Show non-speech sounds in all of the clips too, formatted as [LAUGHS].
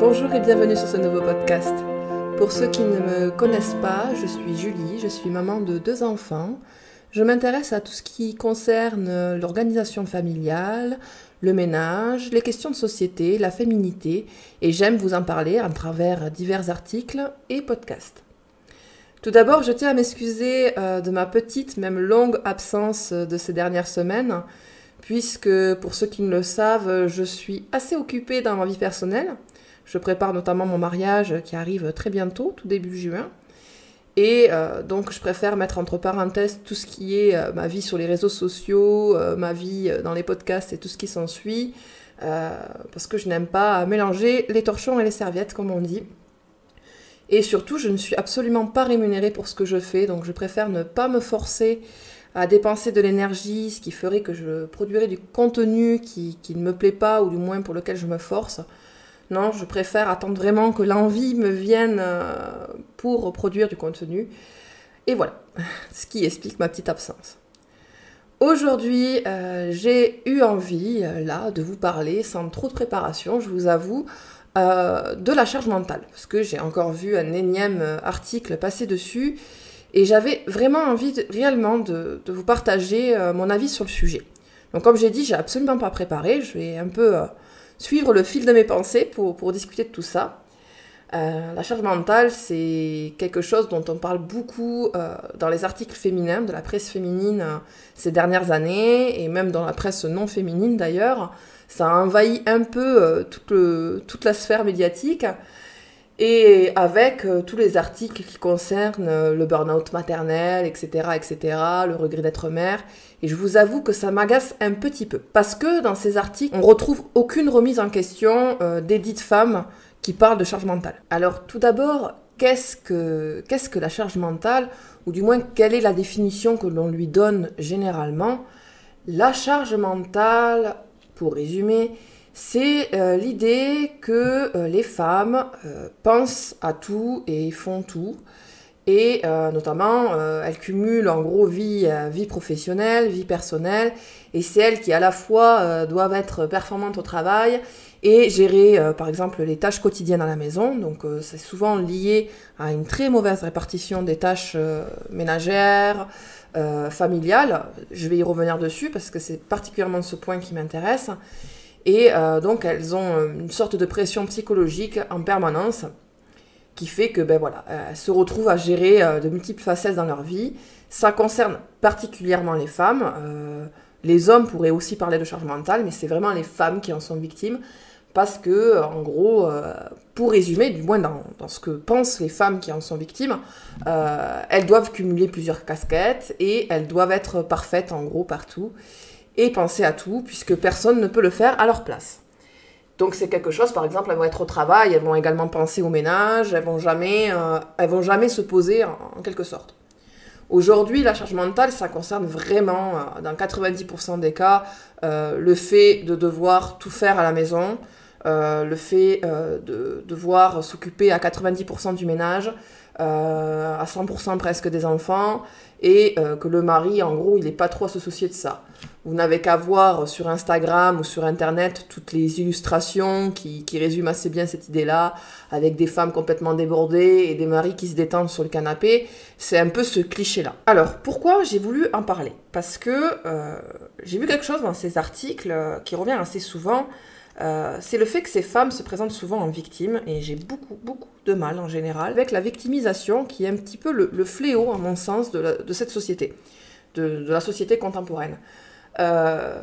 Bonjour et bienvenue sur ce nouveau podcast. Pour ceux qui ne me connaissent pas, je suis Julie, je suis maman de deux enfants. Je m'intéresse à tout ce qui concerne l'organisation familiale, le ménage, les questions de société, la féminité, et j'aime vous en parler à travers divers articles et podcasts. Tout d'abord, je tiens à m'excuser euh, de ma petite, même longue absence de ces dernières semaines, puisque pour ceux qui ne le savent, je suis assez occupée dans ma vie personnelle. Je prépare notamment mon mariage qui arrive très bientôt, tout début juin. Et euh, donc je préfère mettre entre parenthèses tout ce qui est euh, ma vie sur les réseaux sociaux, euh, ma vie dans les podcasts et tout ce qui s'ensuit, parce que je n'aime pas mélanger les torchons et les serviettes, comme on dit. Et surtout, je ne suis absolument pas rémunérée pour ce que je fais, donc je préfère ne pas me forcer à dépenser de l'énergie, ce qui ferait que je produirais du contenu qui, qui ne me plaît pas, ou du moins pour lequel je me force. Non, je préfère attendre vraiment que l'envie me vienne euh, pour produire du contenu. Et voilà, [LAUGHS] ce qui explique ma petite absence. Aujourd'hui, euh, j'ai eu envie, euh, là, de vous parler sans trop de préparation, je vous avoue, de la charge mentale. Parce que j'ai encore vu un énième article passer dessus et j'avais vraiment envie réellement de, de, vous partager mon avis sur le sujet. Donc, comme j'ai dit, j'ai absolument pas préparé, je vais un peu suivre le fil de mes pensées pour, discuter de tout ça. Euh, la charge mentale, c'est quelque chose dont on parle beaucoup euh, dans les articles féminins, de la presse féminine euh, ces dernières années, et même dans la presse non féminine d'ailleurs. Ça a envahi un peu toute, la sphère médiatique, et avec tous les articles qui concernent le burn-out maternel, etc., etc., le regret d'être mère. Et je vous avoue que ça m'agace un petit peu. Parce que dans ces articles, on retrouve aucune remise en question euh, des dites femmes qui parlent de charge mentale. Alors tout d'abord, qu'est-ce que, qu'est-ce que la charge mentale Ou du moins, quelle est la définition que l'on lui donne généralement? La charge mentale, pour résumer, c'est euh, l'idée que euh, les femmes pensent à tout et font tout. Et euh, notamment, euh, elles cumulent en gros vie, euh, vie professionnelle, vie personnelle. Et c'est elles qui à la fois doivent être performantes au travail et gérer par exemple les tâches quotidiennes à la maison. Donc c'est souvent lié à une très mauvaise répartition des tâches ménagères, familiales. Je vais y revenir dessus parce que c'est particulièrement ce point qui m'intéresse. Et donc elles ont une sorte de pression psychologique en permanence qui fait que ben voilà, elles se retrouvent à gérer euh, de multiples facettes dans leur vie. Ça concerne particulièrement les femmes. Euh, les hommes pourraient aussi parler de charge mentale, mais c'est vraiment les femmes qui en sont victimes. Parce que, euh, en gros, pour résumer, du moins dans, ce que pensent les femmes qui en sont victimes, elles doivent cumuler plusieurs casquettes et elles doivent être parfaites, en gros, partout. Et penser à tout, puisque personne ne peut le faire à leur place. Donc c'est quelque chose, par exemple, elles vont être au travail, elles vont également penser au ménage, elles vont jamais, euh, elles vont jamais se poser en, quelque sorte. Aujourd'hui, la charge mentale, ça concerne vraiment, euh, dans 90% des cas, euh, le fait de devoir tout faire à la maison, le fait de devoir s'occuper à 90% du ménage, à 100% presque des enfants, et que le mari, en gros, il n'est pas trop à se soucier de ça. Vous n'avez qu'à voir sur Instagram ou sur Internet toutes les illustrations qui, résument assez bien cette idée-là, avec des femmes complètement débordées et des maris qui se détendent sur le canapé. C'est un peu ce cliché-là. Alors, pourquoi j'ai voulu en parler? Parce que euh, j'ai vu quelque chose dans ces articles euh, qui revient assez souvent. Euh, c'est le fait que ces femmes se présentent souvent en victimes, et j'ai beaucoup, beaucoup de mal en général avec la victimisation qui est un petit peu le, fléau, à mon sens, de, cette société, de la société contemporaine. Euh,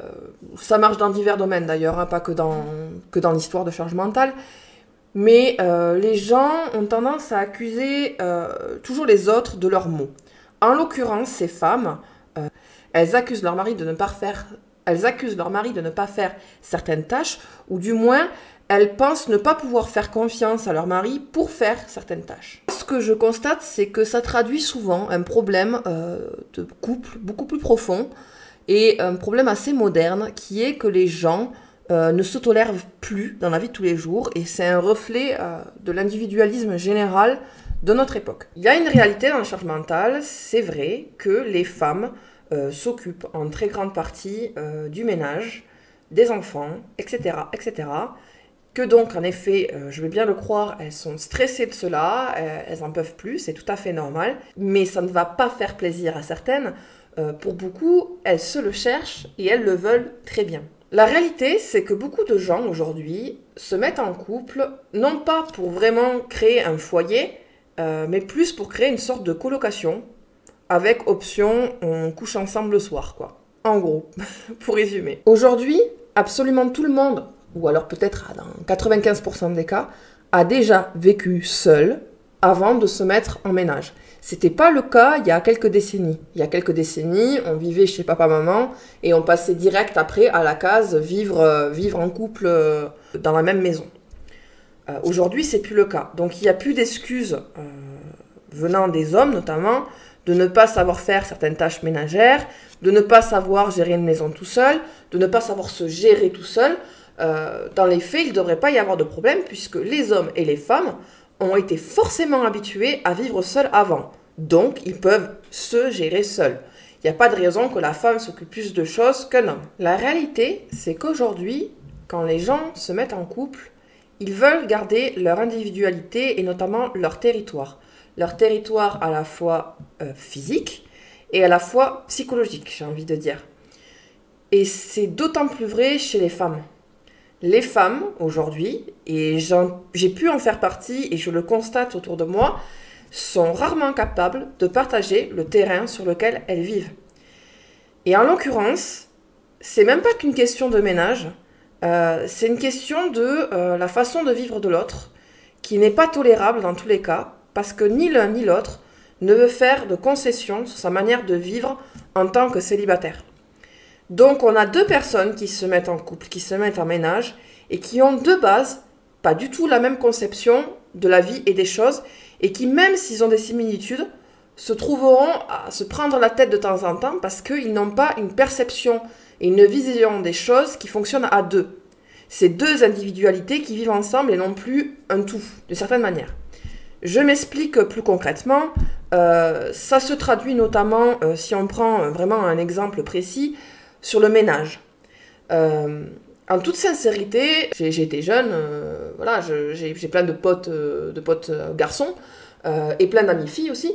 ça marche dans divers domaines d'ailleurs, hein, pas que dans, l'histoire de charge mentale. Mais euh, les gens ont tendance à accuser toujours les autres de leurs mots. En l'occurrence, ces femmes, elles accusent leur mari de ne pas faire, elles accusent leur mari de ne pas faire certaines tâches, ou du moins elles pensent ne pas pouvoir faire confiance à leur mari pour faire certaines tâches. Ce que je constate, c'est que ça traduit souvent un problème de couple beaucoup plus profond, et un problème assez moderne qui est que les gens euh, ne se tolèrent plus dans la vie de tous les jours et c'est un reflet euh, de l'individualisme général de notre époque. Il y a une réalité dans la charge mentale, c'est vrai que les femmes euh, s'occupent en très grande partie du ménage, des enfants, etc., etc. que donc, en effet, euh, je veux bien le croire, elles sont stressées de cela, euh, elles en peuvent plus, c'est tout à fait normal, mais ça ne va pas faire plaisir à certaines. Euh, pour beaucoup, elles se le cherchent et elles le veulent très bien. La réalité, c'est que beaucoup de gens aujourd'hui se mettent en couple, non pas pour vraiment créer un foyer, mais plus pour créer une sorte de colocation, avec option on couche ensemble le soir, quoi. En gros, [LAUGHS] pour résumer. Aujourd'hui, absolument tout le monde ou alors peut-être dans 95% des cas, a déjà vécu seul avant de se mettre en ménage. C'était pas le cas il y a quelques décennies. Il y a quelques décennies, on vivait chez papa-maman et on passait direct après à la case vivre, euh, vivre en couple euh, dans la même maison. Euh, aujourd'hui, c'est plus le cas. Donc il n'y a plus d'excuses venant des hommes notamment de ne pas savoir faire certaines tâches ménagères, de ne pas savoir gérer une maison tout seul, de ne pas savoir se gérer tout seul. Euh, dans les faits, il ne devrait pas y avoir de problème puisque les hommes et les femmes ont été forcément habitués à vivre seuls avant. Donc, ils peuvent se gérer seuls. Il n'y a pas de raison que la femme s'occupe plus de choses qu'un homme. La réalité, c'est qu'aujourd'hui, quand les gens se mettent en couple, ils veulent garder leur individualité et notamment leur territoire. Leur territoire à la fois euh, physique et à la fois psychologique, j'ai envie de dire. Et c'est d'autant plus vrai chez les femmes les femmes aujourd'hui, et j'ai pu en faire partie et je le constate autour de moi, sont rarement capables de partager le terrain sur lequel elles vivent. Et en l'occurrence, c'est même pas qu'une question de ménage, euh, c'est une question de euh, la façon de vivre de l'autre, qui n'est pas tolérable dans tous les cas, parce que ni l'un ni l'autre ne veut faire de concessions sur sa manière de vivre en tant que célibataire. Donc on a deux personnes qui se mettent en couple, qui se mettent en ménage et qui ont de base pas du tout la même conception de la vie et des choses et qui même s'ils ont des similitudes se trouveront à se prendre la tête de temps en temps parce qu'ils n'ont pas une perception et une vision des choses qui fonctionnent à deux. C'est deux individualités qui vivent ensemble et non plus un tout, de certaine manière. Je m'explique plus concrètement. Euh, ça se traduit notamment, euh, si on prend vraiment un exemple précis, sur le ménage. Euh, en toute sincérité, j'ai été jeune, euh, voilà, j'ai plein de potes, euh, de potes garçons et plein d'amis filles aussi.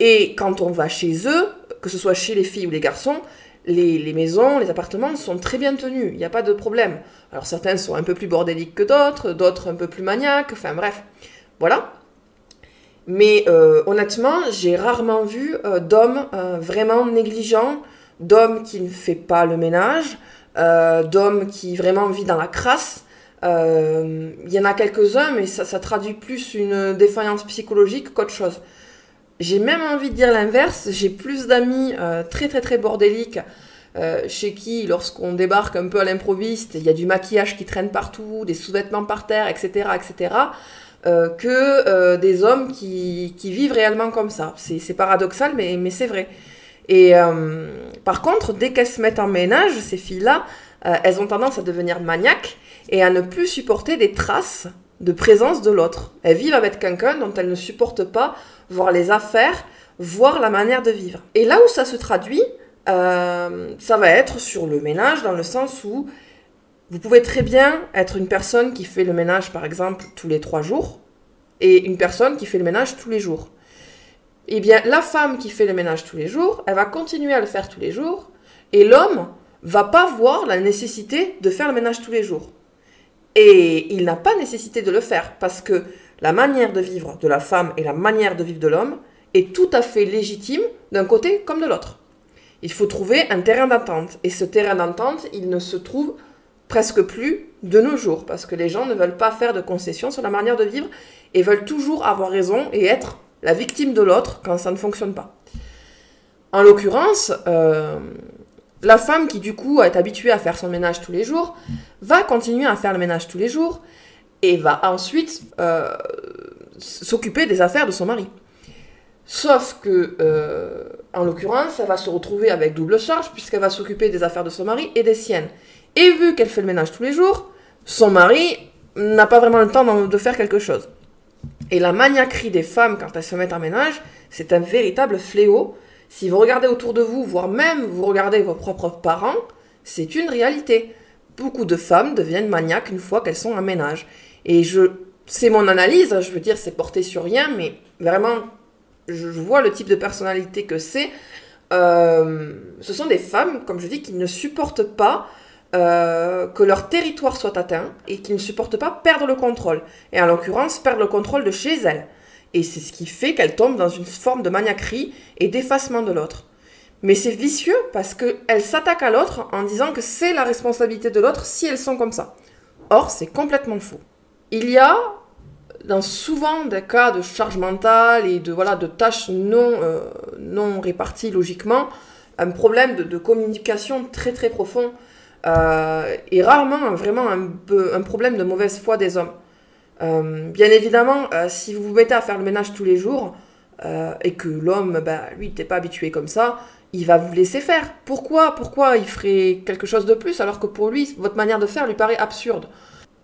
Et quand on va chez eux, que ce soit chez les filles ou les garçons, les, les maisons, les appartements sont très bien tenus, il n'y a pas de problème. Alors certains sont un peu plus bordéliques que d'autres, d'autres un peu plus maniaques, enfin bref, voilà. Mais honnêtement, j'ai rarement vu d'hommes vraiment négligents d'hommes qui ne fait pas le ménage, euh, d'hommes qui vraiment vit dans la crasse. Euh, il y en a quelques-uns, mais ça, traduit plus une défaillance psychologique qu'autre chose. J'ai même envie de dire l'inverse. J'ai plus d'amis euh, très très très bordéliques chez qui, lorsqu'on débarque un peu à l'improviste, il y a du maquillage qui traîne partout, des sous-vêtements par terre, etc., etc., que des hommes qui, vivent réellement comme ça. C'est paradoxal, mais, c'est vrai. Et euh, par contre, dès qu'elles se mettent en ménage, ces filles-là, euh, elles ont tendance à devenir maniaques et à ne plus supporter des traces de présence de l'autre. Elles vivent avec quelqu'un dont elles ne supportent pas voir les affaires, voir la manière de vivre. Et là où ça se traduit, euh, ça va être sur le ménage, dans le sens où vous pouvez très bien être une personne qui fait le ménage, par exemple, tous les trois jours, et une personne qui fait le ménage tous les jours eh bien, la femme qui fait le ménage tous les jours, elle va continuer à le faire tous les jours, et l'homme va pas voir la nécessité de faire le ménage tous les jours. Et il n'a pas nécessité de le faire, parce que la manière de vivre de la femme et la manière de vivre de l'homme est tout à fait légitime d'un côté comme de l'autre. Il faut trouver un terrain d'entente, et ce terrain d'entente, il ne se trouve presque plus de nos jours, parce que les gens ne veulent pas faire de concessions sur la manière de vivre, et veulent toujours avoir raison et être la victime de l'autre quand ça ne fonctionne pas. En l'occurrence, euh, la femme qui du coup est habituée à faire son ménage tous les jours va continuer à faire le ménage tous les jours et va ensuite euh, s'occuper des affaires de son mari. Sauf que, euh, en l'occurrence, elle va se retrouver avec double charge puisqu'elle va s'occuper des affaires de son mari et des siennes. Et vu qu'elle fait le ménage tous les jours, son mari n'a pas vraiment le temps de faire quelque chose. Et la maniaquerie des femmes quand elles se mettent en ménage, c'est un véritable fléau. Si vous regardez autour de vous, voire même vous regardez vos propres parents, c'est une réalité. beaucoup de femmes deviennent maniaques une fois qu'elles sont en ménage. Et je, c'est mon analyse, je veux dire, c'est porté sur rien, mais vraiment, je vois le type de personnalité que c'est. Euh, ce sont des femmes, comme je dis, qui ne supportent pas euh, que leur territoire soit atteint et qui ne supportent pas perdre le contrôle. Et en l'occurrence, perdre le contrôle de chez elles. Et c'est ce qui fait qu'elles tombent dans une forme de maniaquerie et d'effacement de l'autre. Mais c'est vicieux parce qu'elles s'attaquent à l'autre en disant que c'est la responsabilité de l'autre si elles sont comme ça. Or, c'est complètement faux. Il y a dans souvent des cas de charge mentale et de, voilà, de tâches non, euh, non réparties logiquement, un problème de communication très très profond euh, et rarement vraiment un, un, problème de mauvaise foi des hommes. Euh, bien évidemment, euh, si vous vous mettez à faire le ménage tous les jours et que l'homme, bah, lui, n'était pas habitué comme ça, il va vous laisser faire. Pourquoi Pourquoi il ferait quelque chose de plus alors que pour lui, votre manière de faire lui paraît absurde?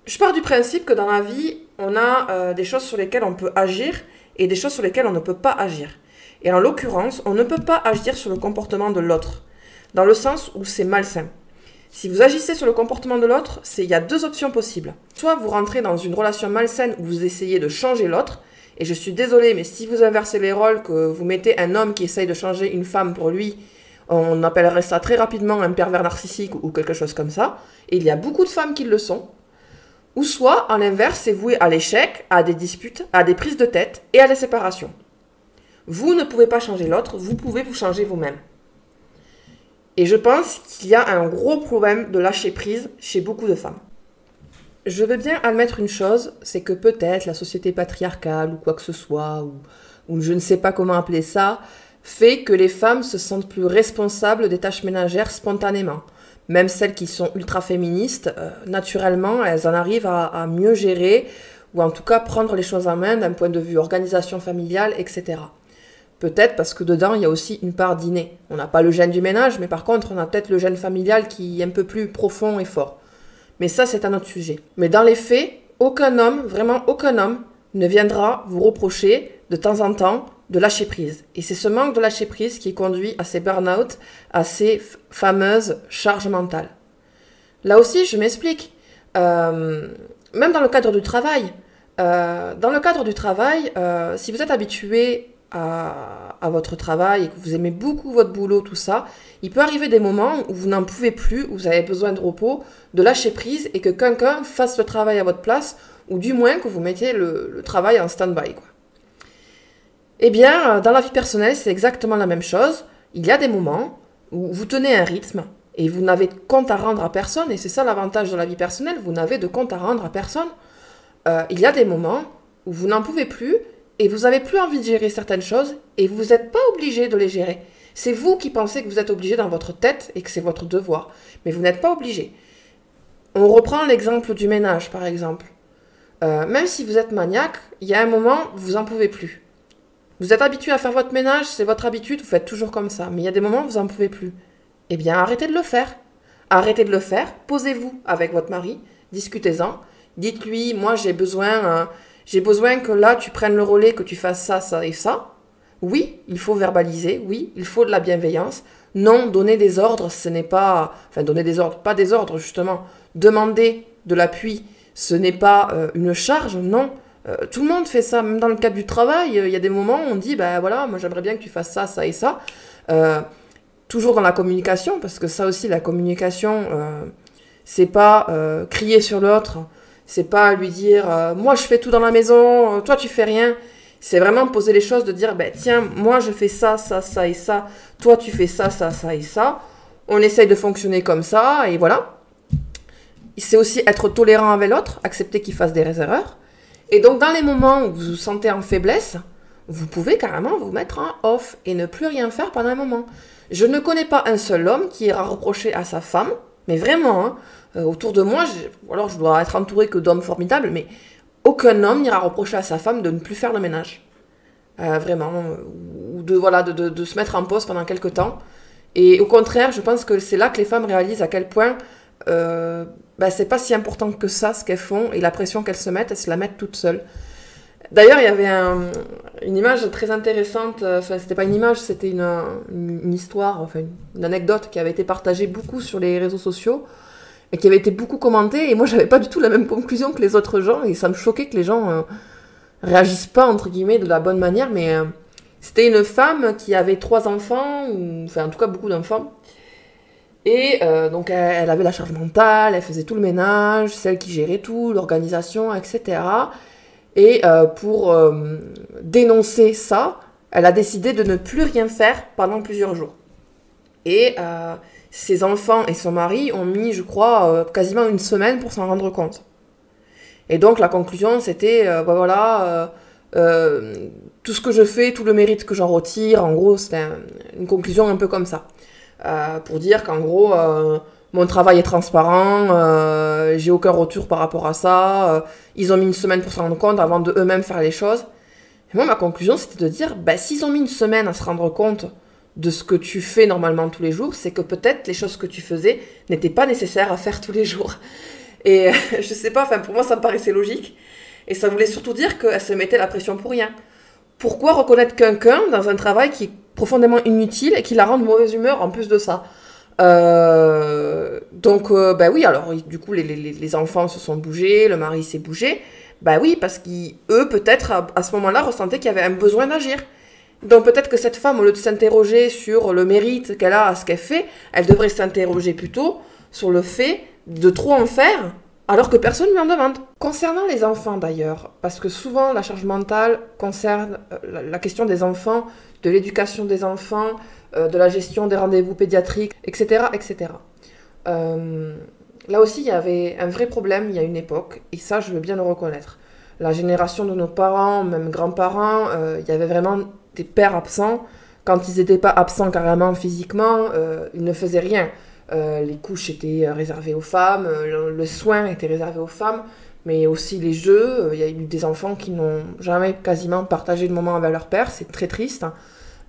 Je pars du principe que dans la vie, on a des choses sur lesquelles on peut agir et des choses sur lesquelles on ne peut pas agir. Et en l'occurrence, on ne peut pas agir sur le comportement de l'autre, dans le sens où c'est malsain. Si vous agissez sur le comportement de l'autre, il y a deux options possibles. Soit vous rentrez dans une relation malsaine où vous essayez de changer l'autre, et je suis désolée, mais si vous inversez les rôles, que vous mettez un homme qui essaye de changer une femme pour lui, on appellerait ça très rapidement un pervers narcissique ou quelque chose comme ça. Et il y a beaucoup de femmes qui le sont. Ou soit, à l'inverse, c'est voué à l'échec, à des disputes, à des prises de tête et à des séparations. Vous ne pouvez pas changer l'autre, vous pouvez vous changer vous-même. Et je pense qu'il y a un gros problème de lâcher prise chez beaucoup de femmes. Je veux bien admettre une chose, c'est que peut-être la société patriarcale ou quoi que ce soit, ou, je ne sais pas comment appeler ça, fait que les femmes se sentent plus responsables des tâches ménagères spontanément. Même celles qui sont ultra féministes, euh, naturellement, elles en arrivent à mieux gérer, ou en tout cas prendre les choses en main d'un point de vue organisation familiale, etc. Peut-être parce que dedans, il y a aussi une part d'inné. On n'a pas le gène du ménage, mais par contre, on a peut-être le gène familial qui est un peu plus profond et fort. Mais ça, c'est un autre sujet. Mais dans les faits, aucun homme, vraiment aucun homme, ne viendra vous reprocher de temps en temps de lâcher prise. Et c'est ce manque de lâcher prise qui conduit à ces burn-out, à ces fameuses charges mentales. Là aussi, je m'explique. Euh, même dans le cadre du travail, euh, euh, si vous êtes habitué à, votre travail et que vous aimez beaucoup votre boulot, tout ça, il peut arriver des moments où vous n'en pouvez plus, où vous avez besoin de repos, de lâcher prise et que quelqu'un fasse le travail à votre place, ou du moins que vous mettiez le, travail en stand-by. Eh bien, dans la vie personnelle, c'est exactement la même chose. Il y a des moments où vous tenez un rythme et vous n'avez de compte à rendre à personne, et c'est ça l'avantage de la vie personnelle, vous n'avez de compte à rendre à personne. Euh, il y a des moments où vous n'en pouvez plus et vous n'avez plus envie de gérer certaines choses et vous n'êtes pas obligé de les gérer. C'est vous qui pensez que vous êtes obligé dans votre tête et que c'est votre devoir, mais vous n'êtes pas obligé. On reprend l'exemple du ménage, par exemple. Euh, même si vous êtes maniaque, il y a un moment, vous n'en pouvez plus. Vous êtes habitué à faire votre ménage, c'est votre habitude, vous faites toujours comme ça. Mais il y a des moments où vous n'en pouvez plus. Eh bien, arrêtez de le faire. Arrêtez de le faire, posez-vous avec votre mari, discutez-en. Dites-lui, moi j'ai besoin, euh, j'ai besoin que là, tu prennes le relais, que tu fasses ça, ça et ça. Oui, il faut verbaliser, oui, il faut de la bienveillance. Non, donner des ordres, ce n'est pas... Enfin, donner des ordres, pas des ordres, justement. Demander de l'appui, ce n'est pas euh, une charge, non. Euh, tout le monde fait ça, même dans le cadre du travail, il y a des moments où on dit, ben voilà, moi j'aimerais bien que tu fasses ça, ça et ça. Euh, toujours dans la communication, parce que ça aussi, la communication, c'est pas crier sur l'autre, c'est pas lui dire euh, moi je fais tout dans la maison, euh, toi tu fais rien. C'est vraiment poser les choses, de dire ben tiens, moi je fais ça, ça, ça et ça, toi tu fais ça, ça, ça et ça. On essaye de fonctionner comme ça et voilà. C'est aussi être tolérant avec l'autre, accepter qu'il fasse des erreurs. Et donc dans les moments où vous vous sentez en faiblesse, vous pouvez carrément vous mettre en off et ne plus rien faire pendant un moment. Je ne connais pas un seul homme qui ira reprocher à sa femme, mais vraiment, hein, euh, autour de moi, alors je dois être entouré que d'hommes formidables, mais aucun homme n'ira reprocher à sa femme de ne plus faire le ménage. Euh, vraiment. Ou de, voilà, de, se mettre en pause pendant quelques temps. Et au contraire, je pense que c'est là que les femmes réalisent à quel point euh, bah, c'est pas si important que ça ce qu'elles font et la pression qu'elles se mettent, elles se la mettent toutes seules. D'ailleurs, il y avait une image très intéressante, enfin, c'était pas une image, c'était une, histoire, enfin, une anecdote qui avait été partagée beaucoup sur les réseaux sociaux et qui avait été beaucoup commenté. Et moi, j'avais pas du tout la même conclusion que les autres gens. Et ça me choquait que les gens euh, réagissent pas, entre guillemets, de la bonne manière. Mais euh, c'était une femme qui avait trois enfants, enfin, en tout cas, beaucoup d'enfants. Et euh, donc, elle, elle, avait la charge mentale, elle faisait tout le ménage, celle qui gérait tout, l'organisation, etc. Et pour dénoncer ça, elle a décidé de ne plus rien faire pendant plusieurs jours. Et ses enfants et son mari ont mis, je crois, euh, quasiment une semaine pour s'en rendre compte. Et donc la conclusion, c'était, euh, bah voilà, euh, tout ce que je fais, tout le mérite que j'en retire, en gros, c'était une conclusion un peu comme ça. pour dire qu'en gros, mon travail est transparent, j'ai aucun retour par rapport à ça, ils ont mis une semaine pour s'en rendre compte avant de eux-mêmes faire les choses. Et moi, ma conclusion, c'était de dire, bah, s'ils ont mis une semaine à se rendre compte de ce que tu fais normalement tous les jours, c'est que peut-être les choses que tu faisais n'étaient pas nécessaires à faire tous les jours. Et [LAUGHS] je sais pas, enfin pour moi ça me paraissait logique. Et ça voulait surtout dire qu'elle se mettait la pression pour rien. Pourquoi reconnaître quelqu'un dans un travail qui est profondément inutile et qui la rend de mauvaise humeur en plus de ça? Euh, Donc, euh, bah oui, alors du coup, les, les, enfants se sont bougés, le mari s'est bougé. Bah oui, parce qu'eux, peut-être, à ce moment-là, ressentaient qu'il y avait un besoin d'agir. Donc peut-être que cette femme, au lieu de s'interroger sur le mérite qu'elle a à ce qu'elle fait, elle devrait s'interroger plutôt sur le fait de trop en faire alors que personne ne lui en demande. Concernant les enfants d'ailleurs, parce que souvent la charge mentale concerne euh, la question des enfants, de l'éducation des enfants, euh, de la gestion des rendez-vous pédiatriques, etc. etc. Euh, là aussi, il y avait un vrai problème il y a une époque, et ça, je veux bien le reconnaître. La génération de nos parents, même grands-parents, il y avait vraiment des pères absents. Quand ils n'étaient pas absents carrément physiquement, ils ne faisaient rien. Euh, les couches étaient réservées aux femmes, euh, le, soin était réservé aux femmes, mais aussi les jeux. Il y a eu des enfants qui n'ont jamais quasiment partagé de moment avec leur père, c'est très triste.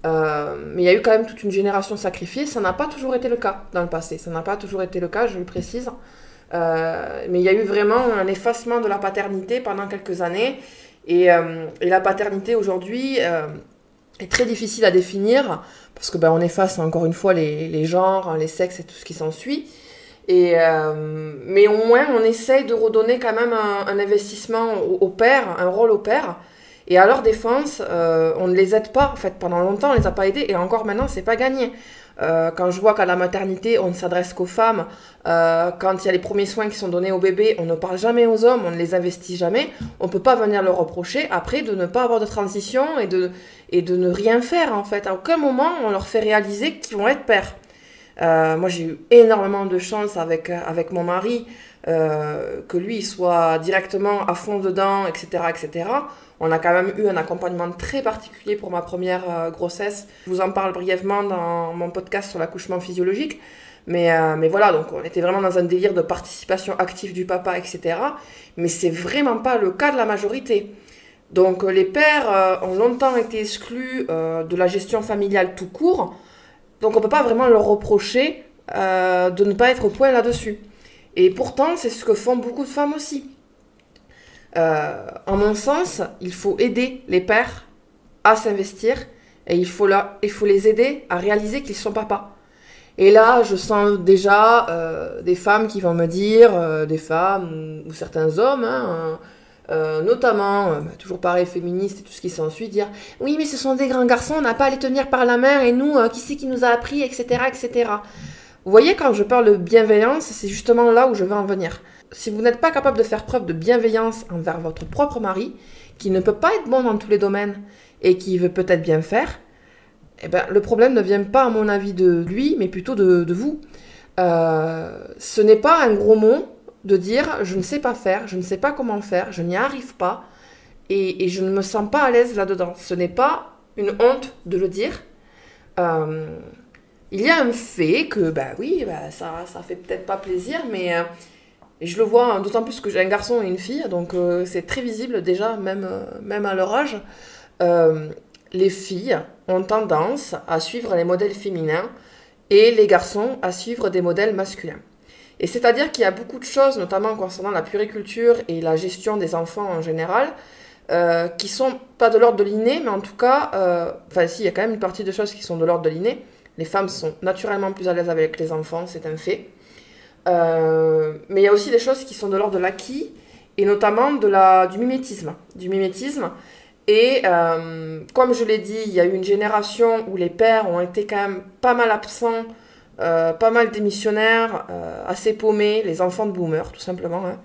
mais il y a eu quand même toute une génération sacrifiée. Ça n'a pas toujours été le cas dans le passé. Ça n'a pas toujours été le cas, je le précise. mais il y a eu vraiment un effacement de la paternité pendant quelques années. Et la paternité aujourd'hui est très difficile à définir parce que ben, on efface encore une fois les, les, genres, les sexes et tout ce qui s'ensuit. Et euh, mais au moins on essaye de redonner quand même un, investissement au, père, un rôle au père. Et à leur défense, euh, on ne les aide pas. En fait, pendant longtemps, on les a pas aidés et encore maintenant, c'est pas gagné. Euh, quand je vois qu'à la maternité, on ne s'adresse qu'aux femmes, euh, quand il y a les premiers soins qui sont donnés aux bébés, on ne parle jamais aux hommes, on ne les investit jamais, on ne peut pas venir leur reprocher après de ne pas avoir de transition et de, et de ne rien faire en fait. À aucun moment, on leur fait réaliser qu'ils vont être pères. Euh, moi, j'ai eu énormément de chance avec, avec mon mari, que lui soit directement à fond dedans, etc., etc. On a quand même eu un accompagnement très particulier pour ma première euh, grossesse. Je vous en parle brièvement dans mon podcast sur l'accouchement physiologique. Mais, euh, mais voilà, donc on était vraiment dans un délire de participation active du papa, etc. Mais c'est vraiment pas le cas de la majorité. Donc euh, les pères ont longtemps été exclus de la gestion familiale tout court. Donc on peut pas vraiment leur reprocher de ne pas être au point là-dessus. Et pourtant, c'est ce que font beaucoup de femmes aussi. Euh, en mon sens, il faut aider les pères à s'investir et il faut, il faut les aider à réaliser qu'ils sont papas. Et là, je sens déjà euh, des femmes qui vont me dire, euh, des femmes ou, certains hommes, hein, notamment, bah, toujours pareil, féministes et tout ce qui s'ensuit, dire Oui, mais ce sont des grands garçons, on n'a pas à les tenir par la main, et nous, qui c'est qui nous a appris, etc., etc. Vous voyez, quand je parle de bienveillance, c'est justement là où je veux en venir si vous n'êtes pas capable de faire preuve de bienveillance envers votre propre mari, qui ne peut pas être bon dans tous les domaines et qui veut peut-être bien faire, eh ben, le problème ne vient pas, à mon avis, de lui, mais plutôt de, vous. Euh, ce n'est pas un gros mot de dire je ne sais pas faire, je ne sais pas comment faire, je n'y arrive pas et, je ne me sens pas à l'aise là-dedans. Ce n'est pas une honte de le dire. Euh, il y a un fait que, bah oui, bah, ça, ça fait peut-être pas plaisir, mais euh, et je le vois hein, d'autant plus que j'ai un garçon et une fille, donc euh, c'est très visible déjà, même, euh, même à leur âge. Euh, les filles ont tendance à suivre les modèles féminins et les garçons à suivre des modèles masculins. Et c'est-à-dire qu'il y a beaucoup de choses, notamment concernant la puriculture et la gestion des enfants en général, euh, qui sont pas de l'ordre de l'inné, mais en tout cas, enfin si, il y a quand même une partie de choses qui sont de l'ordre de l'inné. Les femmes sont naturellement plus à l'aise avec les enfants, c'est un fait. Euh, mais il y a aussi des choses qui sont de l'ordre de l'acquis, et notamment de la, du mimétisme. Du mimétisme. Et euh, comme je l'ai dit, il y a eu une génération où les pères ont été quand même pas mal absents, euh, pas mal démissionnaires, assez paumés, les enfants de boomers tout simplement, hein.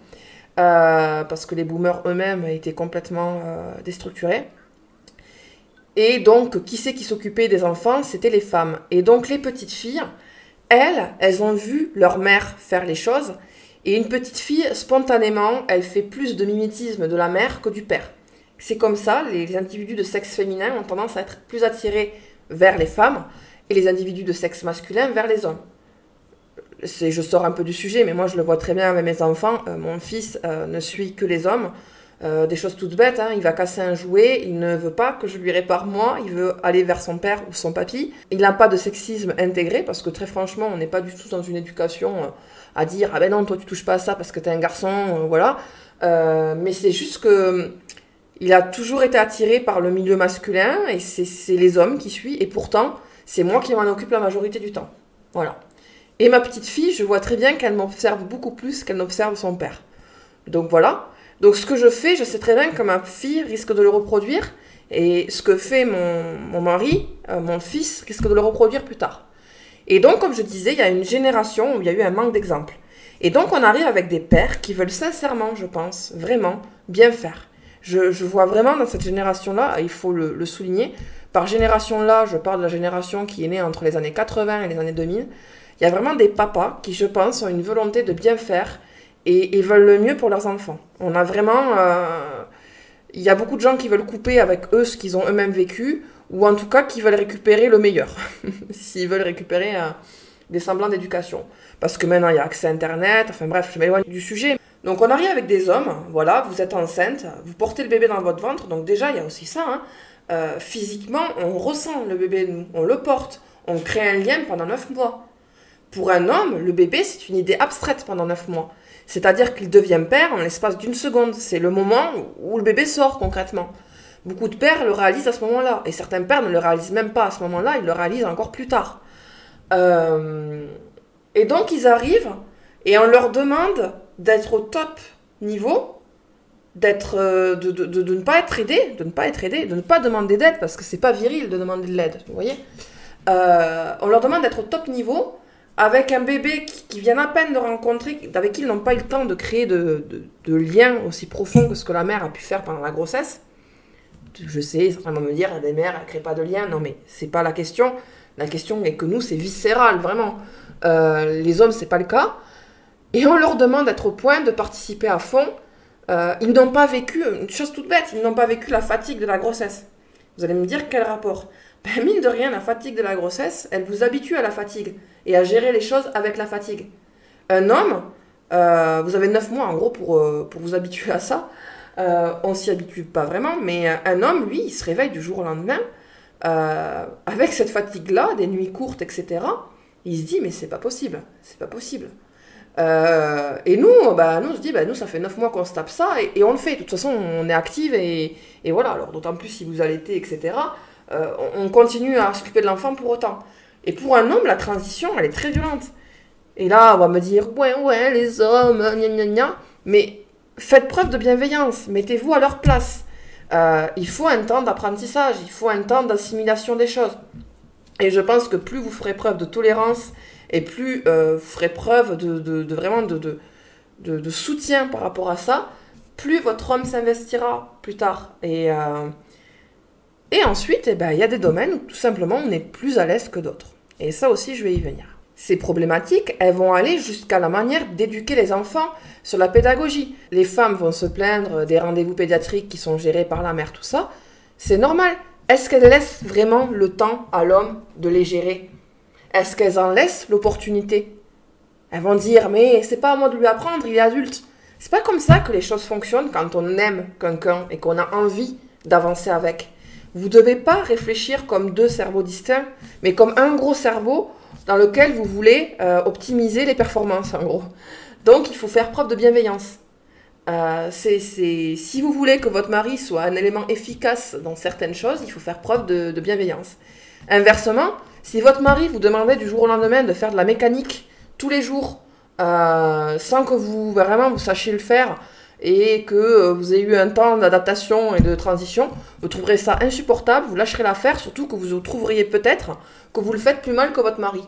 parce que les boomers eux-mêmes étaient complètement déstructurés. Et donc, qui c'est qui s'occupait des enfants? C'était les femmes. Et donc, les petites filles, elles, elles ont vu leur mère faire les choses. Et une petite fille, spontanément, elle fait plus de mimétisme de la mère que du père. C'est comme ça, les individus de sexe féminin ont tendance à être plus attirés vers les femmes et les individus de sexe masculin vers les hommes. Je sors un peu du sujet, mais moi je le vois très bien avec mes enfants. Euh, mon fils euh, ne suit que les hommes. Euh, des choses toutes bêtes, hein. il va casser un jouet, il ne veut pas que je lui répare moi, il veut aller vers son père ou son papy. Il n'a pas de sexisme intégré parce que très franchement, on n'est pas du tout dans une éducation euh, à dire ah ben non toi tu touches pas à ça parce que t'es un garçon, euh, voilà. mais c'est juste que il a toujours été attiré par le milieu masculin et c'est les hommes qui suivent et pourtant c'est moi qui m'en occupe la majorité du temps. Voilà. Et ma petite fille, je vois très bien qu'elle m'observe beaucoup plus qu'elle n'observe son père. Donc voilà. Donc ce que je fais, je sais très bien que ma fille risque de le reproduire. Et ce que fait mon, mari, euh, mon fils, risque de le reproduire plus tard. Et donc, comme je disais, il y a une génération où il y a eu un manque d'exemples. Et donc, on arrive avec des pères qui veulent sincèrement, je pense, vraiment bien faire. Je, vois vraiment dans cette génération-là, il faut le, le souligner, par génération-là, je parle de la génération qui est née entre les années 80 et les années 2000, il y a vraiment des papas qui, je pense, ont une volonté de bien faire, et, veulent le mieux pour leurs enfants. On a vraiment... Euh, il y a beaucoup de gens qui veulent couper avec eux ce qu'ils ont eux-mêmes vécu, ou en tout cas qui veulent récupérer le meilleur, [LAUGHS] s'ils veulent récupérer euh, des semblants d'éducation. Parce que maintenant il y a accès à Internet, enfin bref, je m'éloigne du sujet. Donc on arrive avec des hommes, voilà, vous êtes enceinte, vous portez le bébé dans votre ventre, donc déjà il y a aussi ça, hein. euh, physiquement on ressent le bébé, on le porte, on crée un lien pendant 9 mois. Pour un homme, le bébé c'est une idée abstraite pendant 9 mois. C'est-à-dire qu'il devient père en l'espace d'une seconde. C'est le moment où le bébé sort concrètement. Beaucoup de pères le réalisent à ce moment-là. Et certains pères ne le réalisent même pas à ce moment-là, ils le réalisent encore plus tard. Euh, et donc ils arrivent et on leur demande d'être au top niveau, d'être, euh, de, ne pas être aidé, de ne pas être aidé, de ne pas demander d'aide parce que c'est pas viril de demander de l'aide, vous voyez. Euh, on leur demande d'être au top niveau avec un bébé qui, vient à peine de rencontrer, avec qui ils n'ont pas eu le temps de créer de, de, liens aussi profonds que ce que la mère a pu faire pendant la grossesse. Je sais, certains vont me dire, des mères, elles ne créent pas de liens. Non, mais c'est pas la question. La question est que nous, c'est viscéral, vraiment. Euh, les hommes, c'est pas le cas. Et on leur demande d'être au point de participer à fond. Euh, ils n'ont pas vécu, une chose toute bête, ils n'ont pas vécu la fatigue de la grossesse. Vous allez me dire quel rapport? Ben, Mine de rien, la fatigue de la grossesse, elle vous habitue à la fatigue et à gérer les choses avec la fatigue. Un homme, euh, vous avez 9 mois en gros pour, euh, pour vous habituer à ça. Euh, on s'y habitue pas vraiment, mais un homme, lui, il se réveille du jour au lendemain avec cette fatigue-là, des nuits courtes, etc. Il se dit, mais c'est pas possible, c'est pas possible. et nous, bah, nous, on se dit, bah, nous, ça fait 9 mois qu'on se tape ça, et, on le fait. De toute façon, on est active, et voilà. Alors, d'autant plus si vous allaitez, etc., on continue à s'occuper de l'enfant pour autant. Et pour un homme, la transition, elle est très violente. Et là, on va me dire, ouais, ouais, les hommes, gna gna gna. Mais faites preuve de bienveillance, mettez-vous à leur place. Euh, il faut un temps d'apprentissage, il faut un temps d'assimilation des choses. Et je pense que plus vous ferez preuve de tolérance et plus euh, vous ferez preuve de, vraiment de, soutien par rapport à ça, plus votre homme s'investira plus tard. Et, euh, et ensuite, eh ben, il y a des domaines où tout simplement on est plus à l'aise que d'autres. Et ça aussi, je vais y venir. Ces problématiques, elles vont aller jusqu'à la manière d'éduquer les enfants sur la pédagogie. Les femmes vont se plaindre des rendez-vous pédiatriques qui sont gérés par la mère, tout ça. C'est normal. Est-ce qu'elles laissent vraiment le temps à l'homme de les gérer? Est-ce qu'elles en laissent l'opportunité? Elles vont dire mais c'est pas à moi de lui apprendre, il est adulte. C'est pas comme ça que les choses fonctionnent quand on aime quelqu'un et qu'on a envie d'avancer avec. Vous ne devez pas réfléchir comme deux cerveaux distincts, mais comme un gros cerveau dans lequel vous voulez euh, optimiser les performances, en gros. Donc, il faut faire preuve de bienveillance. Euh, c'est, si vous voulez que votre mari soit un élément efficace dans certaines choses, il faut faire preuve de, de bienveillance. Inversement, si votre mari vous demandait du jour au lendemain de faire de la mécanique tous les jours, sans que vous vraiment vous sachiez le faire et que vous ayez eu un temps d'adaptation et de transition, vous trouverez ça insupportable, vous lâcherez l'affaire, surtout que vous trouveriez peut-être que vous le faites plus mal que votre mari.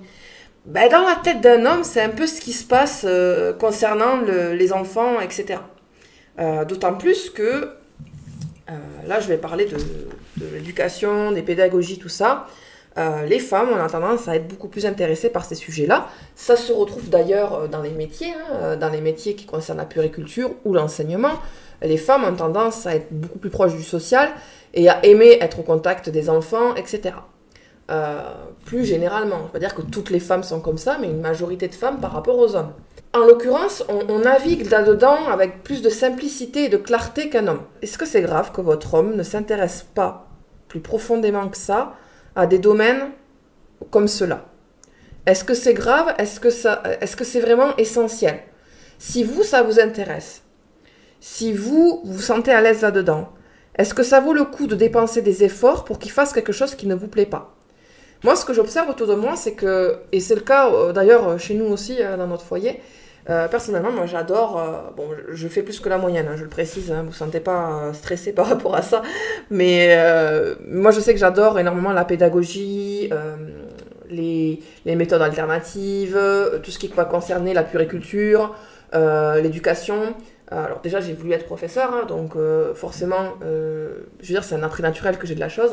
Ben, dans la tête d'un homme, c'est un peu ce qui se passe concernant les enfants, etc. D'autant plus que euh, là, je vais parler de, l'éducation, des pédagogies, tout ça. Euh, les femmes, on a tendance à être beaucoup plus intéressées par ces sujets-là. Ça se retrouve d'ailleurs euh, dans les métiers, hein, dans les métiers qui concernent la puriculture ou l'enseignement. Les femmes ont tendance à être beaucoup plus proches du social et à aimer être au contact des enfants, etc. plus généralement, je ne pas dire que toutes les femmes sont comme ça, mais une majorité de femmes par rapport aux hommes. En l'occurrence, on, navigue là-dedans avec plus de simplicité et de clarté qu'un homme. Est-ce que c'est grave que votre homme ne s'intéresse pas plus profondément que ça à des domaines comme cela. Est-ce que c'est grave? Est-ce que, c'est vraiment essentiel? Si vous, ça vous intéresse, si vous vous sentez à l'aise là-dedans, est-ce que ça vaut le coup de dépenser des efforts pour qu'il fasse quelque chose qui ne vous plaît pas? Moi, ce que j'observe autour de moi, c'est que, et c'est le cas euh, d'ailleurs chez nous aussi, euh, dans notre foyer, euh, personnellement, moi j'adore, euh, bon, je fais plus que la moyenne, hein, je le précise, hein, vous ne sentez pas euh, stressé par [LAUGHS] rapport à ça, mais moi je sais que j'adore énormément la pédagogie, les, les, méthodes alternatives, tout ce qui va concerner la puriculture, l'éducation. Alors déjà j'ai voulu être professeur, hein, donc forcément, je veux dire, c'est un attrait naturel que j'ai de la chose.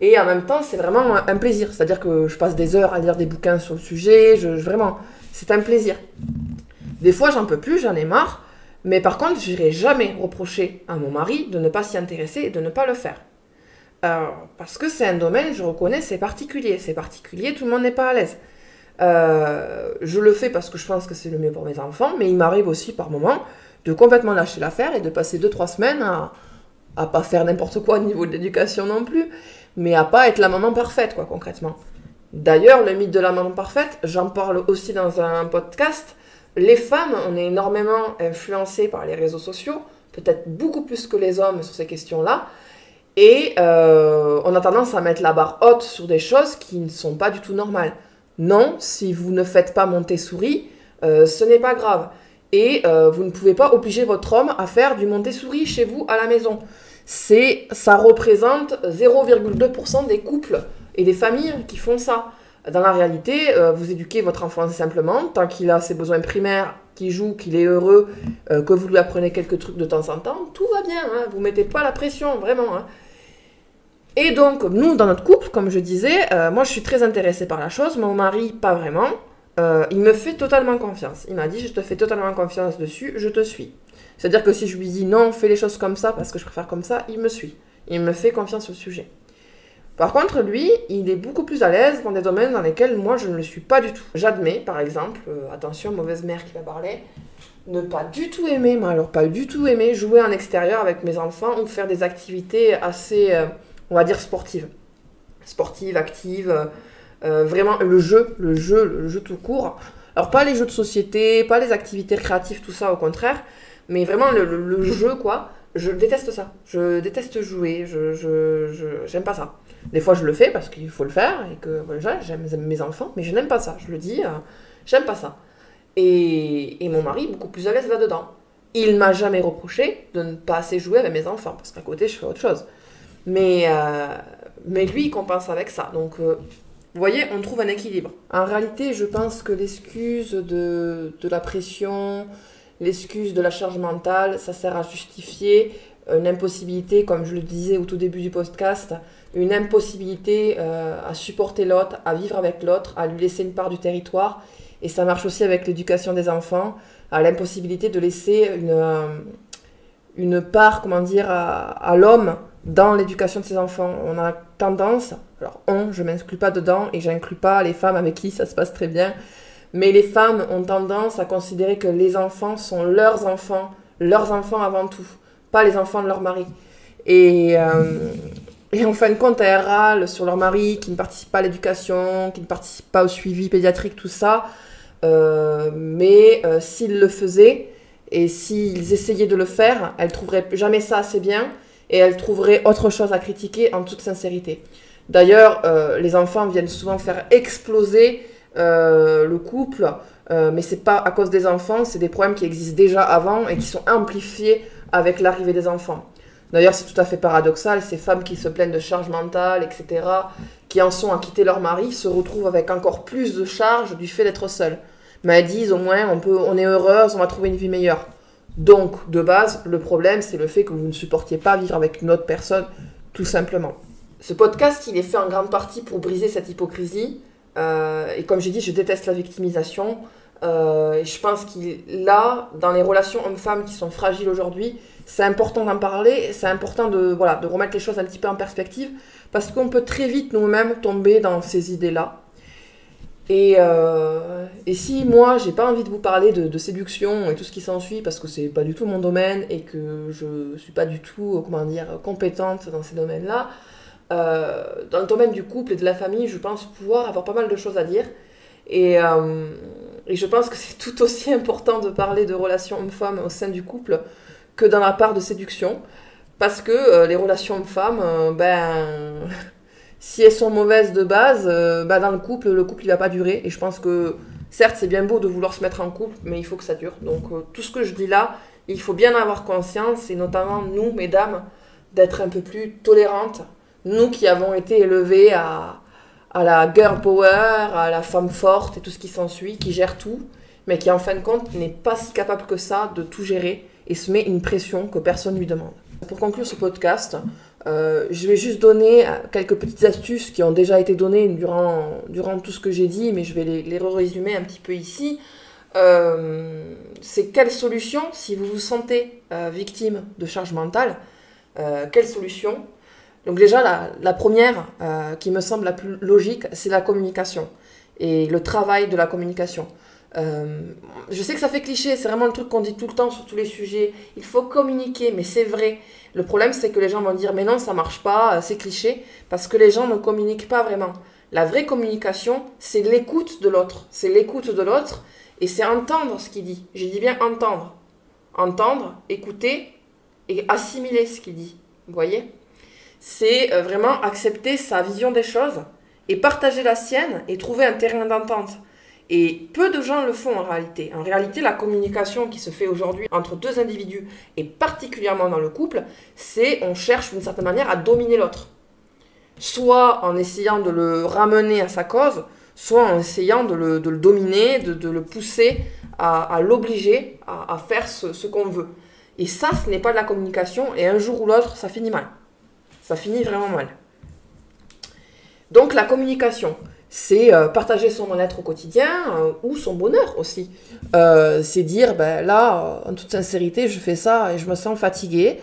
Et en même temps, c'est vraiment un plaisir. C'est-à-dire que je passe des heures à lire des bouquins sur le sujet. Je, vraiment, c'est un plaisir. Des fois, j'en peux plus, j'en ai marre. Mais par contre, je n'irai jamais reprocher à mon mari de ne pas s'y intéresser et de ne pas le faire. Euh, parce que c'est un domaine, je reconnais, c'est particulier. C'est particulier, tout le monde n'est pas à l'aise. Euh, je le fais parce que je pense que c'est le mieux pour mes enfants, mais il m'arrive aussi par moments de complètement lâcher l'affaire et de passer 2-3 semaines à, à pas faire n'importe quoi au niveau de l'éducation non plus, mais à pas être la maman parfaite, quoi, concrètement. D'ailleurs, le mythe de la maman parfaite, j'en parle aussi dans un podcast les femmes, on est énormément influencées par les réseaux sociaux, peut-être beaucoup plus que les hommes sur ces questions-là. Et euh, on a tendance à mettre la barre haute sur des choses qui ne sont pas du tout normales. Non, si vous ne faites pas monter souris, euh, ce n'est pas grave. Et euh, vous ne pouvez pas obliger votre homme à faire du monter souris chez vous à la maison. C'est, ça représente 0,2% des couples et des familles qui font ça. Dans la réalité, euh, vous éduquez votre enfant simplement, tant qu'il a ses besoins primaires, qu'il joue, qu'il est heureux, euh, que vous lui apprenez quelques trucs de temps en temps, tout va bien, hein, vous mettez pas la pression, vraiment. Hein. Et donc, nous, dans notre couple, comme je disais, euh, moi je suis très intéressée par la chose, mon mari, pas vraiment. il me fait totalement confiance. Il m'a dit, je te fais totalement confiance dessus, je te suis. C'est-à-dire que si je lui dis non, fais les choses comme ça parce que je préfère comme ça, il me suit. Il me fait confiance le sujet. Par contre, lui, il est beaucoup plus à l'aise dans des domaines dans lesquels moi je ne le suis pas du tout. J'admets, par exemple, euh, attention, mauvaise mère qui va parler, ne pas du tout aimer, moi alors pas du tout aimer jouer en extérieur avec mes enfants ou faire des activités assez, euh, on va dire, sportives. Sportives, actives, euh, vraiment le jeu, le jeu, le jeu tout court. Alors pas les jeux de société, pas les activités créatives, tout ça, au contraire, mais vraiment le, jeu, quoi. Je déteste ça. Je déteste jouer. Je, je, j'aime pas ça. Des fois, je le fais parce qu'il faut le faire et que voilà, j'aime mes enfants, mais je n'aime pas ça. Je le dis, euh, j'aime pas ça. Et, et, mon mari, beaucoup plus à l'aise là-dedans. Il m'a jamais reproché de ne pas assez jouer avec mes enfants parce qu'à côté, je fais autre chose. Mais, euh, mais lui, il compense avec ça. Donc, euh, vous voyez, on trouve un équilibre. En réalité, je pense que l'excuse de, de la pression, l'excuse de la charge mentale, ça sert à justifier une impossibilité, comme je le disais au tout début du podcast, une impossibilité euh, à supporter l'autre, à vivre avec l'autre, à lui laisser une part du territoire. Et ça marche aussi avec l'éducation des enfants, à l'impossibilité de laisser une, euh, une part, comment dire, à, l'homme dans l'éducation de ses enfants. On a tendance, alors on, je m'inclus pas dedans et j'inclus pas les femmes avec qui ça se passe très bien, mais les femmes ont tendance à considérer que les enfants sont leurs enfants, leurs enfants avant tout, pas les enfants de leur mari. Et, euh, et en fin de compte, elles râlent sur leur mari qui ne participe pas à l'éducation, qui ne participe pas au suivi pédiatrique, tout ça. Euh, mais euh, s'ils le faisaient et s'ils essayaient de le faire, elles trouveraient jamais ça assez bien et elles trouveraient autre chose à critiquer en toute sincérité. D'ailleurs, les enfants viennent souvent faire exploser le couple euh, mais c'est pas à cause des enfants, c'est des problèmes qui existent déjà avant et qui sont amplifiés avec l'arrivée des enfants. D'ailleurs, c'est tout à fait paradoxal, ces femmes qui se plaignent de charges mentales, etc., qui en sont à quitter leur mari, se retrouvent avec encore plus de charges du fait d'être seules. Mais elles disent au moins, on, peut, on est heureuse, on va trouver une vie meilleure. Donc, de base, le problème, c'est le fait que vous ne supportiez pas vivre avec une autre personne, tout simplement. Ce podcast, il est fait en grande partie pour briser cette hypocrisie. Euh, et comme j'ai dit, je déteste la victimisation. Euh, et je pense qu'il là, dans les relations hommes-femmes qui sont fragiles aujourd'hui, c'est important d'en parler, c'est important de, voilà, de remettre les choses un petit peu en perspective, parce qu'on peut très vite nous-mêmes tomber dans ces idées-là. Et, euh, si moi, j'ai pas envie de vous parler de, de séduction et tout ce qui s'ensuit, parce que c'est pas du tout mon domaine et que je suis pas du tout, comment dire, compétente dans ces domaines-là, euh, dans le domaine du couple et de la famille, je pense pouvoir avoir pas mal de choses à dire. Et, euh, et je pense que c'est tout aussi important de parler de relations hommes-femmes au sein du couple que dans la part de séduction. Parce que euh, les relations hommes-femmes, ben, [LAUGHS] si elles sont mauvaises de base, ben, dans le couple, le couple il va pas durer. Et je pense que certes, c'est bien beau de vouloir se mettre en couple, mais il faut que ça dure. Donc tout ce que je dis là, il faut bien avoir conscience, et notamment nous, mesdames, d'être un peu plus tolérantes nous qui avons été élevés à, la girl power, à la femme forte et tout ce qui s'ensuit, qui gère tout, mais qui en fin de compte n'est pas si capable que ça de tout gérer et se met une pression que personne ne lui demande. Pour conclure ce podcast, euh, je vais juste donner quelques petites astuces qui ont déjà été données durant, tout ce que j'ai dit, mais je vais les, les résumer un petit peu ici. Euh, c'est quelle solution, si vous vous sentez euh, victime de charge mentale, quelle solution donc déjà, la, première, euh, qui me semble la plus logique, c'est la communication et le travail de la communication. Euh, je sais que ça fait cliché, c'est vraiment le truc qu'on dit tout le temps sur tous les sujets. Il faut communiquer, mais c'est vrai. Le problème, c'est que les gens vont dire, mais non, ça marche pas, euh, c'est cliché, parce que les gens ne communiquent pas vraiment. La vraie communication, c'est l'écoute de l'autre. C'est l'écoute de l'autre, et c'est entendre ce qu'il dit. Je dis bien entendre. Entendre, écouter et assimiler ce qu'il dit. Vous voyez? C'est euh, vraiment accepter sa vision des choses et partager la sienne et trouver un terrain d'entente. Et peu de gens le font en réalité. En réalité, la communication qui se fait aujourd'hui entre deux individus, et particulièrement dans le couple, c'est on cherche d'une certaine manière à dominer l'autre. Soit en essayant de le ramener à sa cause, soit en essayant de le, dominer, de, le pousser à, l'obliger à, faire ce qu'on veut. Et ça, ce n'est pas de la communication, et un jour ou l'autre, ça finit mal. Ça finit vraiment mal. Donc la communication, c'est euh, partager son bien-être au quotidien euh, ou son bonheur aussi. Euh, c'est dire, ben, là, en toute sincérité, je fais ça et je me sens fatiguée,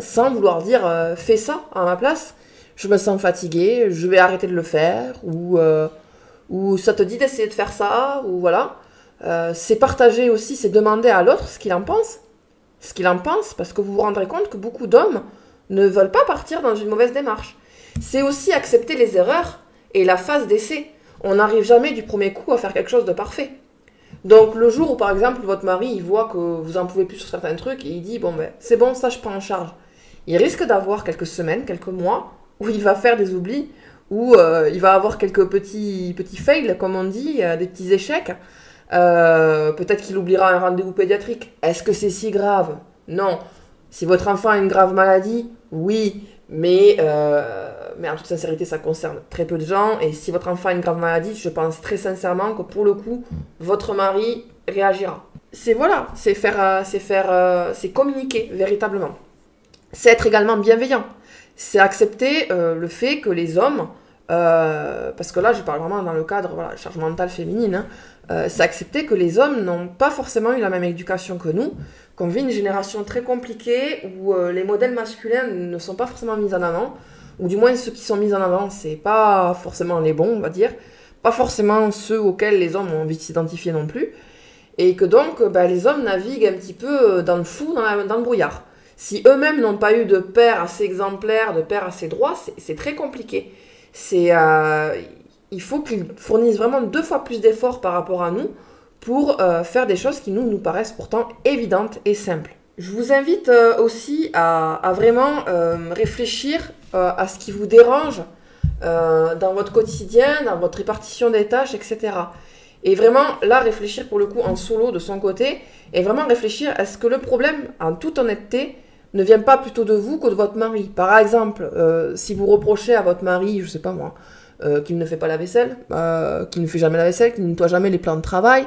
sans vouloir dire, fais ça à ma place. Je me sens fatiguée, je vais arrêter de le faire, ou, ou ça te dit d'essayer de faire ça, ou voilà. c'est partager aussi, c'est demander à l'autre ce qu'il en pense. Ce qu'il en pense, parce que vous vous rendrez compte que beaucoup d'hommes ne veulent pas partir dans une mauvaise démarche. C'est aussi accepter les erreurs et la phase d'essai. On n'arrive jamais du premier coup à faire quelque chose de parfait. Donc le jour où par exemple votre mari voit que vous en pouvez plus sur certains trucs et il dit bon ben c'est bon ça je prends en charge. Il risque d'avoir quelques semaines, quelques mois où il va faire des oublis, où euh, il va avoir quelques petits petits fails comme on dit, euh, des petits échecs. Euh, peut-être qu'il oubliera un rendez-vous pédiatrique. Est-ce que c'est si grave? Non. Si votre enfant a une grave maladie, oui, mais, euh, mais en toute sincérité, ça concerne très peu de gens. Et si votre enfant a une grave maladie, je pense très sincèrement que pour le coup, votre mari réagira. C'est voilà, c'est faire, euh, c'est faire, euh, c'est communiquer véritablement. C'est être également bienveillant. C'est accepter le fait que les hommes, parce que là, je parle vraiment dans le cadre, voilà, charge mentale féminine, hein, c'est accepter que les hommes n'ont pas forcément eu la même éducation que nous, qu'on vit une génération très compliquée où euh, les modèles masculins ne sont pas forcément mis en avant, ou du moins ceux qui sont mis en avant, c'est pas forcément les bons, on va dire, pas forcément ceux auxquels les hommes ont envie de s'identifier non plus, et que donc bah, les hommes naviguent un petit peu euh, dans le fou, dans, le brouillard. Si eux-mêmes n'ont pas eu de père assez exemplaire, de père assez droit, c'est très compliqué. C'est, euh, il faut qu'ils fournissent vraiment deux fois plus d'efforts par rapport à nous pour euh, faire des choses qui nous, paraissent pourtant évidentes et simples. Je vous invite euh, aussi à, vraiment euh, réfléchir à ce qui vous dérange dans votre quotidien, dans votre répartition des tâches, etc. Et vraiment, là, réfléchir pour le coup en solo de son côté, et vraiment réfléchir, est-ce que le problème, en toute honnêteté, ne vient pas plutôt de vous que de votre mari Par exemple, si vous reprochez à votre mari, je sais pas moi, euh, qu'il ne fait pas la vaisselle, euh, qu'il ne fait jamais la vaisselle, qu'il ne nettoie jamais les plans de travail,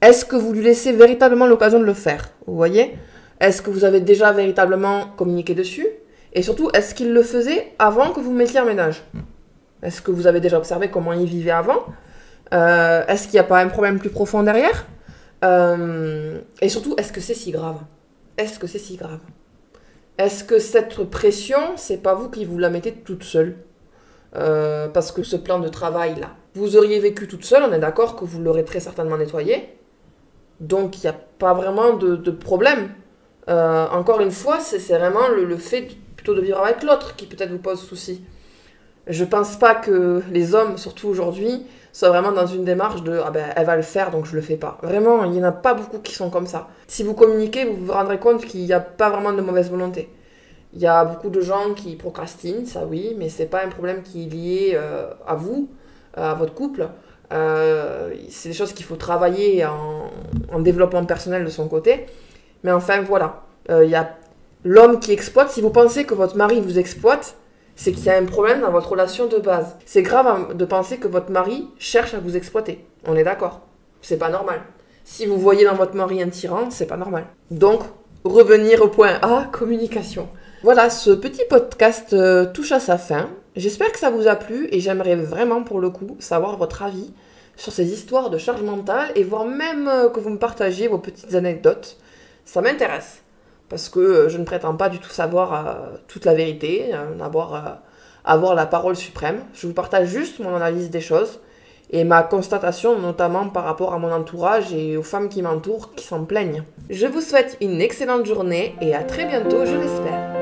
est-ce que vous lui laissez véritablement l'occasion de le faire Vous voyez? Est-ce que vous avez déjà véritablement communiqué dessus? Et surtout, est-ce qu'il le faisait avant que vous mettiez en ménage? Est-ce que vous avez déjà observé comment il vivait avant? Euh, Est-ce qu'il n'y a pas un problème plus profond derrière? Et surtout, est-ce que c'est si grave? Est-ce que c'est si grave? Est-ce que cette pression, c'est pas vous qui vous la mettez toute seule? Euh, Parce que ce plan de travail-là, vous auriez vécu toute seule, on est d'accord que vous l'aurez très certainement nettoyé. Donc il n'y a pas vraiment de, problème. Euh, encore une fois, c'est vraiment le, fait plutôt de vivre avec l'autre qui peut-être vous pose souci. Je pense pas que les hommes, surtout aujourd'hui, soient vraiment dans une démarche de ah ben elle va le faire donc je le fais pas. Vraiment, il y en a pas beaucoup qui sont comme ça. Si vous communiquez, vous vous rendrez compte qu'il n'y a pas vraiment de mauvaise volonté. Il y a beaucoup de gens qui procrastinent, ça oui, mais c'est pas un problème qui est lié euh, à vous, à votre couple. Euh, c'est des choses qu'il faut travailler en, en développement personnel de son côté. Mais enfin, voilà. Euh, Il y a l'homme qui exploite. Si vous pensez que votre mari vous exploite, c'est qu'il y a un problème dans votre relation de base. C'est grave de penser que votre mari cherche à vous exploiter. On est d'accord. C'est pas normal. Si vous voyez dans votre mari un tyran, c'est pas normal. Donc, revenir au point A, communication. Voilà, ce petit podcast euh, touche à sa fin. J'espère que ça vous a plu et j'aimerais vraiment pour le coup savoir votre avis sur ces histoires de charge mentale et voir même euh, que vous me partagiez vos petites anecdotes. Ça m'intéresse parce que euh, je ne prétends pas du tout savoir toute la vérité, avoir, avoir la parole suprême. Je vous partage juste mon analyse des choses et ma constatation notamment par rapport à mon entourage et aux femmes qui m'entourent qui s'en plaignent. Je vous souhaite une excellente journée et à très bientôt, je l'espère.